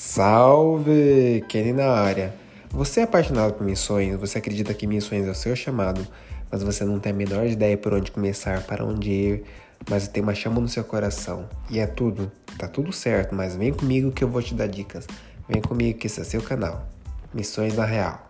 Salve! Kenny na área. Você é apaixonado por missões? Você acredita que missões é o seu chamado, mas você não tem a menor ideia por onde começar, para onde ir, mas tem uma chama no seu coração. E é tudo, tá tudo certo, mas vem comigo que eu vou te dar dicas. Vem comigo que esse é seu canal. Missões na Real.